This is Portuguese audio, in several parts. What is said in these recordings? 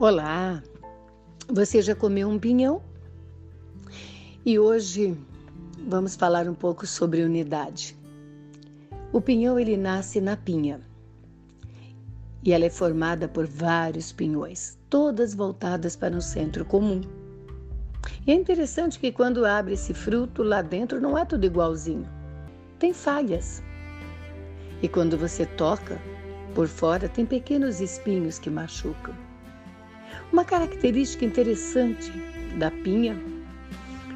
Olá, você já comeu um pinhão? E hoje vamos falar um pouco sobre unidade. O pinhão ele nasce na pinha e ela é formada por vários pinhões, todas voltadas para um centro comum. E é interessante que quando abre esse fruto lá dentro não é tudo igualzinho, tem falhas. E quando você toca, por fora tem pequenos espinhos que machucam. Uma característica interessante da pinha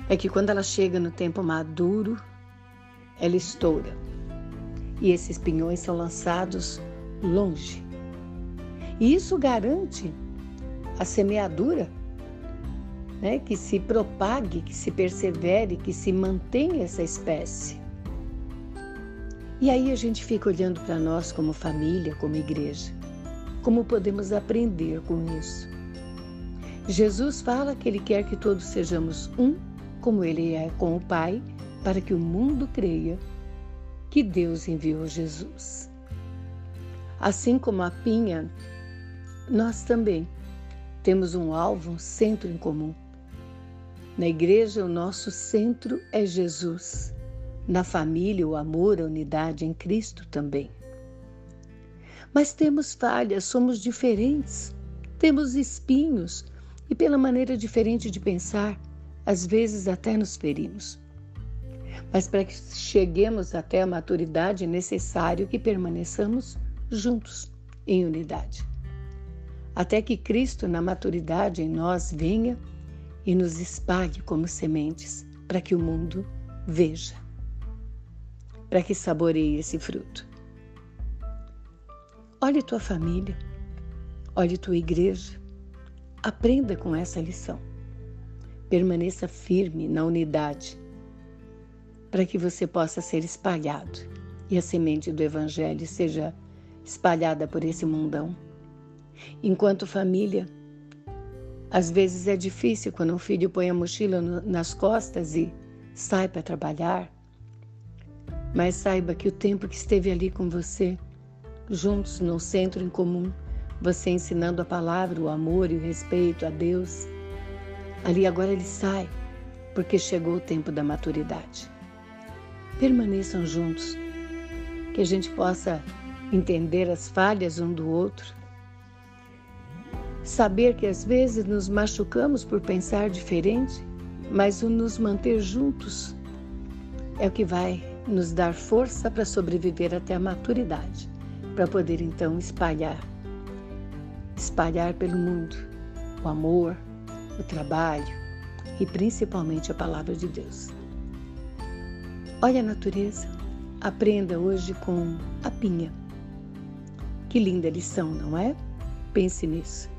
é que quando ela chega no tempo maduro, ela estoura. E esses pinhões são lançados longe. E isso garante a semeadura, né? que se propague, que se persevere, que se mantenha essa espécie. E aí a gente fica olhando para nós como família, como igreja. Como podemos aprender com isso? Jesus fala que ele quer que todos sejamos um, como ele é com o Pai, para que o mundo creia que Deus enviou Jesus. Assim como a pinha, nós também temos um alvo, um centro em comum. Na igreja, o nosso centro é Jesus. Na família, o amor, a unidade em Cristo também. Mas temos falhas, somos diferentes, temos espinhos, e pela maneira diferente de pensar, às vezes até nos ferimos. Mas para que cheguemos até a maturidade é necessário que permaneçamos juntos, em unidade. Até que Cristo, na maturidade em nós, venha e nos espalhe como sementes para que o mundo veja, para que saboreie esse fruto. Olhe tua família, olhe tua igreja, Aprenda com essa lição. Permaneça firme na unidade para que você possa ser espalhado e a semente do Evangelho seja espalhada por esse mundão. Enquanto família, às vezes é difícil quando um filho põe a mochila nas costas e sai para trabalhar, mas saiba que o tempo que esteve ali com você, juntos no centro em comum, você ensinando a palavra, o amor e o respeito a Deus. Ali agora ele sai, porque chegou o tempo da maturidade. Permaneçam juntos, que a gente possa entender as falhas um do outro. Saber que às vezes nos machucamos por pensar diferente, mas o nos manter juntos é o que vai nos dar força para sobreviver até a maturidade, para poder então espalhar espalhar pelo mundo o amor, o trabalho e principalmente a palavra de Deus. Olha a natureza, aprenda hoje com a pinha. Que linda lição, não é? Pense nisso.